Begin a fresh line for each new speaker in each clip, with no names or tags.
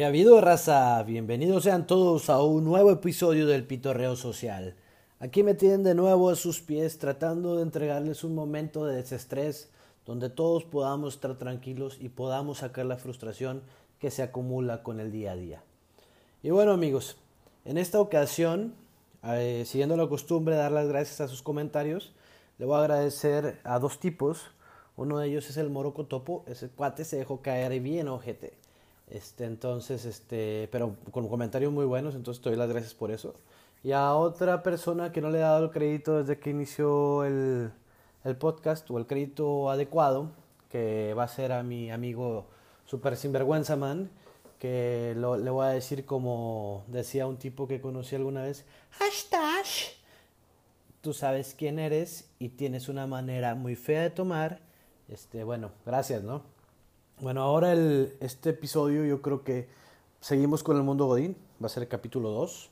¿Qué ha habido, raza? Bienvenidos sean todos a un nuevo episodio del Pitorreo Social. Aquí me tienen de nuevo a sus pies tratando de entregarles un momento de desestrés donde todos podamos estar tranquilos y podamos sacar la frustración que se acumula con el día a día. Y bueno amigos, en esta ocasión, eh, siguiendo la costumbre de dar las gracias a sus comentarios, le voy a agradecer a dos tipos. Uno de ellos es el Moroco Topo, ese cuate se dejó caer bien ojete. Este, entonces, este, pero con comentarios muy buenos, entonces doy las gracias por eso. Y a otra persona que no le he dado el crédito desde que inició el, el podcast o el crédito adecuado, que va a ser a mi amigo Super Sinvergüenza Man, que le voy a decir como decía un tipo que conocí alguna vez, hashtag, tú sabes quién eres y tienes una manera muy fea de tomar, este, bueno, gracias, ¿no? Bueno, ahora este episodio yo creo que seguimos con el mundo Godín, va a ser el capítulo 2,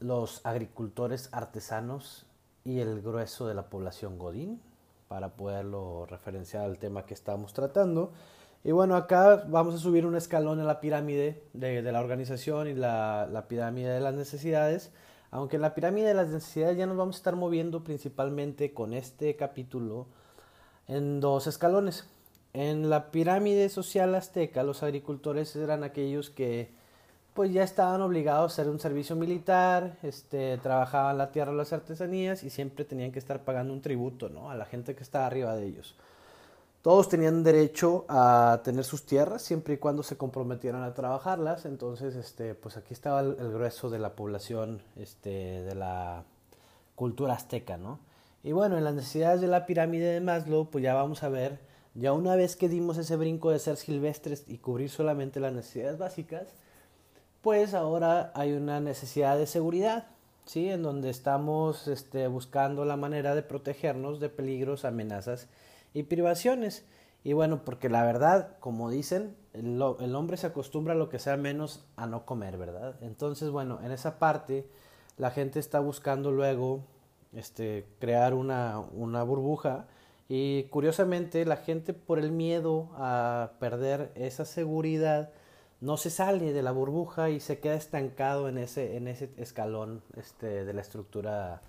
los agricultores artesanos y el grueso de la población Godín, para poderlo referenciar al tema que estamos tratando. Y bueno, acá vamos a subir un escalón en la pirámide de, de la organización y la, la, pirámide de las necesidades. Aunque en la pirámide de las necesidades ya nos vamos a estar moviendo principalmente con este capítulo en dos escalones. En la pirámide social azteca, los agricultores eran aquellos que pues ya estaban obligados a hacer un servicio militar, este, trabajaban la tierra, las artesanías y siempre tenían que estar pagando un tributo, ¿no? A la gente que estaba arriba de ellos. Todos tenían derecho a tener sus tierras siempre y cuando se comprometieran a trabajarlas. Entonces, este, pues aquí estaba el, grueso de la población, este, de la cultura azteca, ¿no? Y bueno, en las necesidades de la pirámide de Maslow, pues ya vamos a ver ya una vez que dimos ese brinco de ser silvestres y cubrir solamente las necesidades básicas, pues ahora hay una necesidad de seguridad, ¿sí? En donde estamos este, buscando la manera de protegernos de peligros, amenazas y privaciones. Y bueno, porque la verdad, como dicen, el, hombre se acostumbra a lo que sea menos a no comer, ¿verdad? Entonces, bueno, en esa parte la gente está buscando luego este, crear una, una burbuja y curiosamente la gente por el miedo a perder esa seguridad no se sale de la burbuja y se queda estancado en ese, en ese escalón este, de la estructura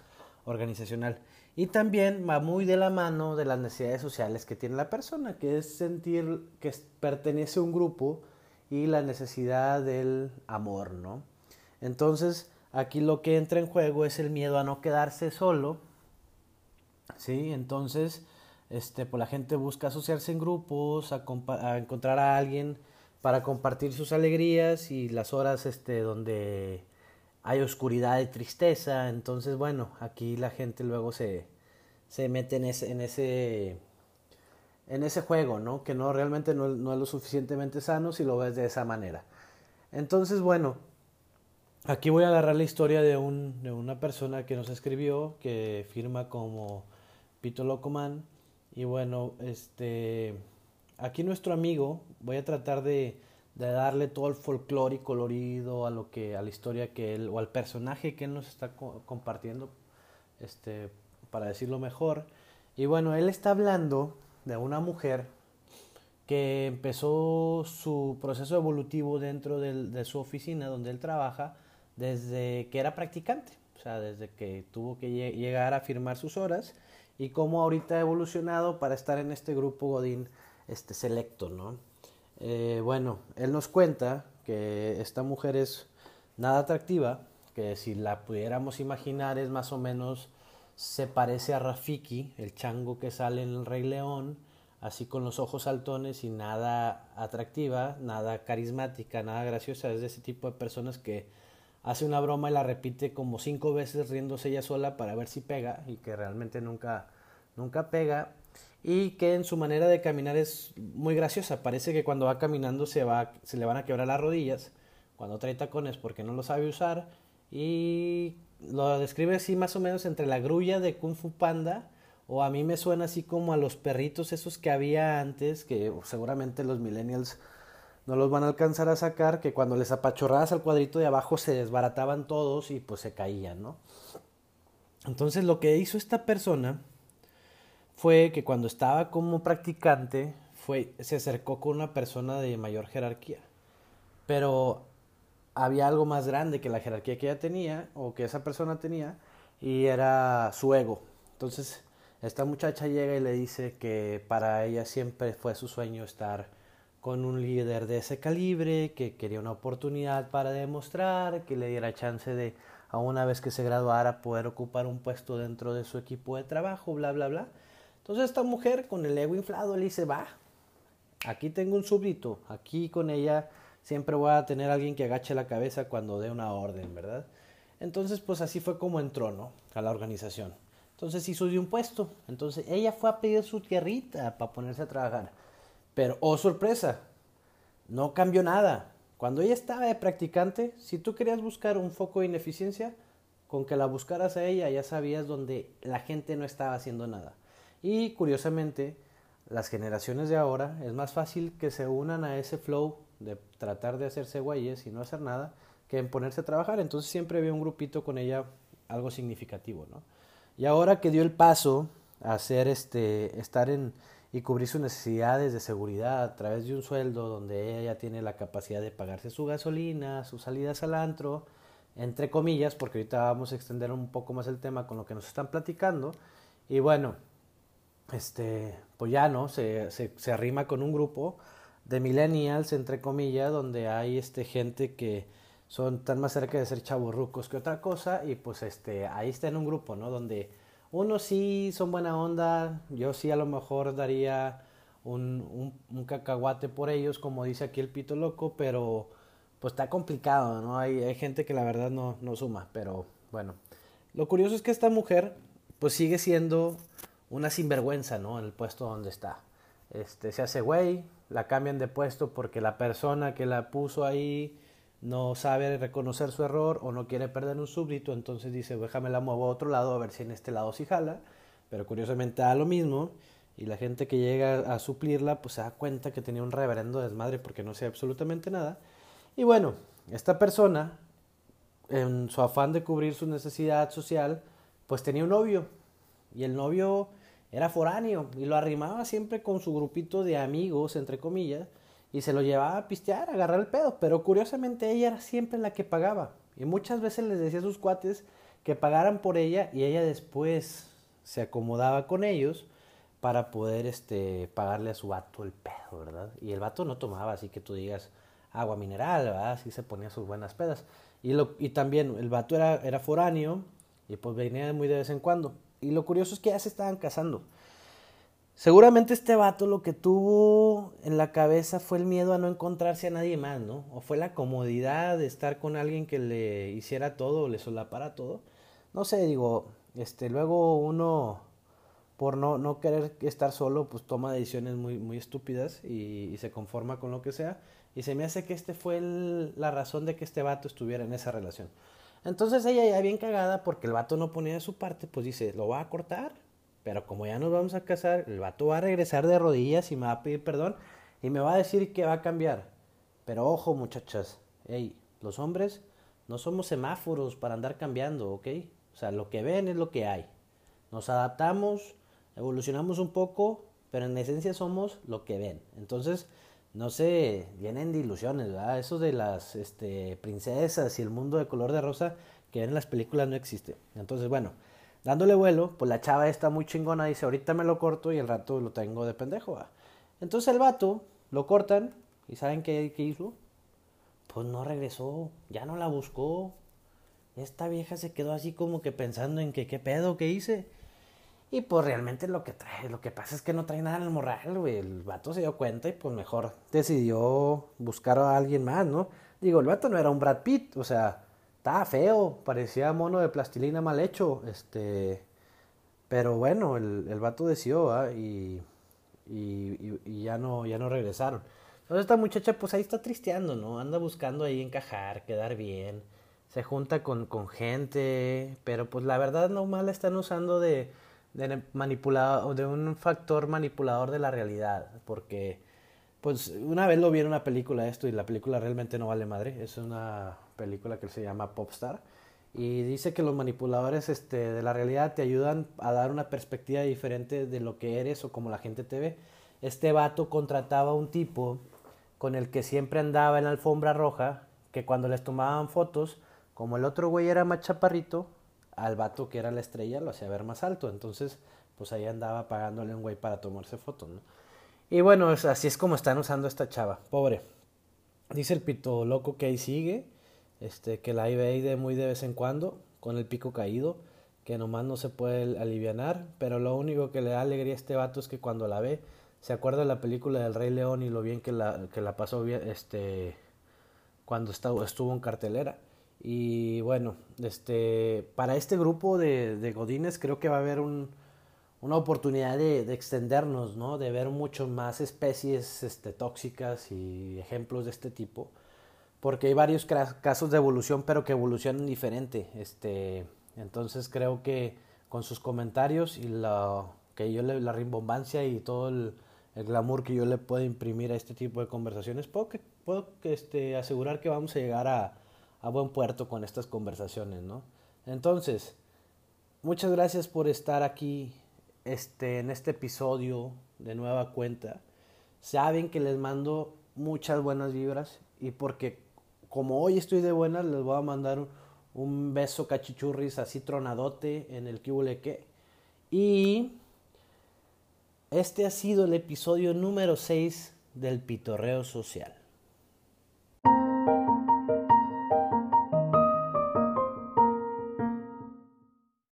organizacional. Y también va muy de la mano de las necesidades sociales que tiene la persona, que es sentir que pertenece a un grupo y la necesidad del amor, ¿no? Entonces, aquí lo que entra en juego es el miedo a no quedarse solo, ¿sí? Entonces, este, pues la gente busca asociarse en grupos, a, a, encontrar a alguien para compartir sus alegrías y las horas este, donde hay oscuridad y tristeza. Entonces, bueno, aquí la gente luego se, se mete en ese, en ese, en ese juego, ¿no? Que no realmente no, no es lo suficientemente sano si lo ves de esa manera. Entonces, bueno, aquí voy a agarrar la historia de, un, de una persona que nos escribió, que firma como Pito Locoman y bueno, este, aquí nuestro amigo, voy a tratar de, darle todo el folclore y colorido a lo que, a la historia que él, o al personaje que él nos está co compartiendo, este, para decirlo mejor. Y bueno, él está hablando de una mujer que empezó su proceso evolutivo dentro del, de su oficina donde él trabaja desde que era practicante, o sea, desde que tuvo que llegar a firmar sus horas y cómo ahorita ha evolucionado para estar en este grupo Godín este, selecto, ¿no? Eh, bueno, él nos cuenta que esta mujer es nada atractiva, que si la pudiéramos imaginar es más o menos, se parece a Rafiki, el chango que sale en el Rey León, así con los ojos saltones y nada atractiva, nada carismática, nada graciosa, es de ese tipo de personas que hace una broma y la repite como cinco veces riéndose ella sola para ver si pega y que realmente nunca, nunca pega. Y que en su manera de caminar es muy graciosa. Parece que cuando va caminando se, va, se le van a quebrar las rodillas, cuando trae tacones porque no lo sabe usar. Y lo describe así más o menos entre la grulla de Kung Fu Panda. O a mí me suena así como a los perritos esos que había antes, que seguramente los millennials no los van a alcanzar a sacar, que cuando les apachorrabas al cuadrito de abajo se desbarataban todos y pues se caían, ¿no? Entonces lo que hizo esta persona fue que cuando estaba como practicante fue, se acercó con una persona de mayor jerarquía. pero había algo más grande que la jerarquía que ella tenía o que esa persona tenía y era su ego. Entonces, esta muchacha llega y le dice que para ella siempre fue su sueño estar con un líder de ese calibre, que quería una oportunidad para demostrar, que le diera chance de, a una vez que se graduara, poder ocupar un puesto dentro de su equipo de trabajo, bla, bla, bla. Entonces esta mujer con el ego inflado le dice, va, aquí tengo un súbdito, aquí con ella siempre voy a tener a alguien que agache la cabeza cuando dé una orden, ¿verdad? Entonces pues así fue como entró, ¿no? A la organización. Entonces hizo de un puesto. Entonces ella fue a pedir su tierrita para ponerse a trabajar. Pero, oh sorpresa, no cambió nada. Cuando ella estaba de practicante, si tú querías buscar un foco de ineficiencia, con que la buscaras a ella ya sabías donde la gente no estaba haciendo nada. Y curiosamente, las generaciones de ahora es más fácil que se unan a ese flow de tratar de hacerse güeyes y no hacer nada que en ponerse a trabajar. Entonces siempre había un grupito con ella algo significativo, ¿no? Y ahora que dio el paso a hacer este, estar en y cubrir sus necesidades de seguridad a través de un sueldo donde ella tiene la capacidad de pagarse su gasolina, sus salidas al antro, entre comillas, porque ahorita vamos a extender un poco más el tema con lo que nos están platicando. Y bueno, este, pues ya no, se, se, se arrima con un grupo de millennials, entre comillas, donde hay este, gente que son tan más cerca de ser chaburrucos que otra cosa, y pues este, ahí está en un grupo, ¿no? Donde unos sí son buena onda, yo sí a lo mejor daría un, un, cacahuate por ellos, como dice aquí el pito loco, pero pues está complicado, ¿no? Hay, hay gente que la verdad no, no suma, pero bueno. Lo curioso es que esta mujer pues sigue siendo una sinvergüenza, ¿no? En el puesto donde está. Este, se hace güey, la cambian de puesto porque la persona que la puso ahí no sabe reconocer su error o no quiere perder un súbdito, entonces dice, déjame la muevo a otro lado a ver si en este lado sí jala, pero curiosamente da lo mismo y la gente que llega a suplirla pues se da cuenta que tenía un reverendo desmadre porque no sé absolutamente nada. Y bueno, esta persona, en su afán de cubrir su necesidad social, pues tenía un novio y el novio era foráneo y lo arrimaba siempre con su grupito de amigos, entre comillas, y se lo llevaba a pistear, a agarrar el pedo. Pero curiosamente ella era siempre la que pagaba. Y muchas veces les decía a sus cuates que pagaran por ella y ella después se acomodaba con ellos para poder este, pagarle a su vato el pedo, ¿verdad? Y el vato no tomaba, así que tú digas agua mineral, ¿verdad? Así se ponía sus buenas pedas. Y, lo, y también el vato era, era foráneo y pues venía muy de vez en cuando. Y lo curioso es que ya se estaban casando. Seguramente este vato lo que tuvo en la cabeza fue el miedo a no encontrarse a nadie más, ¿no? O fue la comodidad de estar con alguien que le hiciera todo, le solapara todo. No sé, digo, este, luego uno, por no, no querer estar solo, pues toma decisiones muy, muy estúpidas y, se conforma con lo que sea. Y se me hace que este fue la razón de que este vato estuviera en esa relación. Entonces ella ya bien cagada porque el vato no ponía de su parte, pues dice, lo va a cortar pero como ya nos vamos a casar, el vato va a regresar de rodillas y me va a pedir perdón y me va a decir que va a cambiar. Pero ojo, muchachas, hey, los hombres no somos semáforos para andar cambiando, ¿ok? O sea, lo que ven es lo que hay. Nos adaptamos, evolucionamos un poco, pero en esencia somos lo que ven. Entonces, no se vienen de ilusiones, ¿verdad? Eso de las este, princesas y el mundo de color de rosa que ven en las películas no existe. Entonces, bueno, dándole vuelo, pues la chava está muy chingona, dice, ahorita me lo corto y el rato lo tengo de pendejo. Entonces el vato lo cortan y ¿saben qué, qué hizo? Pues no regresó, ya no la buscó. Esta vieja se quedó así como que pensando en que qué pedo que hice. Y pues realmente lo que trae, lo que pasa es que no trae nada en el morral, güey. El vato se dio cuenta y pues mejor decidió buscar a alguien más, ¿no? Digo, el vato no era un Brad Pitt, o sea, estaba feo, parecía mono de plastilina mal hecho, este, pero bueno, el, el vato y, y, y, ya no, ya no regresaron. Entonces esta muchacha pues ahí está tristeando, ¿no? Anda buscando ahí encajar, quedar bien, se junta con, con gente, pero pues la verdad nomás la están usando de, de manipulado, de un factor manipulador de la realidad, porque pues una vez lo vi en una película esto y la película realmente no vale madre, es una película que se llama Popstar. Y dice que los manipuladores este, de la realidad te ayudan a dar una perspectiva diferente de lo que eres o como la gente te ve. Este vato contrataba a un tipo con el que siempre andaba en la alfombra roja, que cuando les tomaban fotos, como el otro güey era más chaparrito, al vato que era la estrella lo hacía ver más alto. Entonces, pues ahí andaba pagándole un güey para tomarse fotos, ¿no? Y bueno, así es como están usando esta chava, pobre. Dice el pito loco que ahí sigue, este, que la ve de muy de vez en cuando, con el pico caído, que nomás no se puede alivianar, pero lo único que le da alegría a este vato es que cuando la ve, se acuerda de la película del Rey León y lo bien que la, que la pasó bien, este, cuando estuvo, en cartelera. Y bueno, este, para este grupo de, de Godines creo que va a haber un, una oportunidad de, de, extendernos, ¿no? De ver mucho más especies este, tóxicas y ejemplos de este tipo. Porque hay varios casos de evolución, pero que evolucionan diferente. Este, entonces creo que con sus comentarios y la, que yo le, la rimbombancia y todo el, glamour que yo le puedo imprimir a este tipo de conversaciones, puedo, puedo este, asegurar que vamos a llegar a, a buen puerto con estas conversaciones, ¿no? Entonces, muchas gracias por estar aquí este, en este episodio de nueva cuenta. Saben que les mando muchas buenas vibras y porque como hoy estoy de buenas les voy a mandar un, beso cachichurris así tronadote en el que Y este ha sido el episodio número 6 del pitorreo social.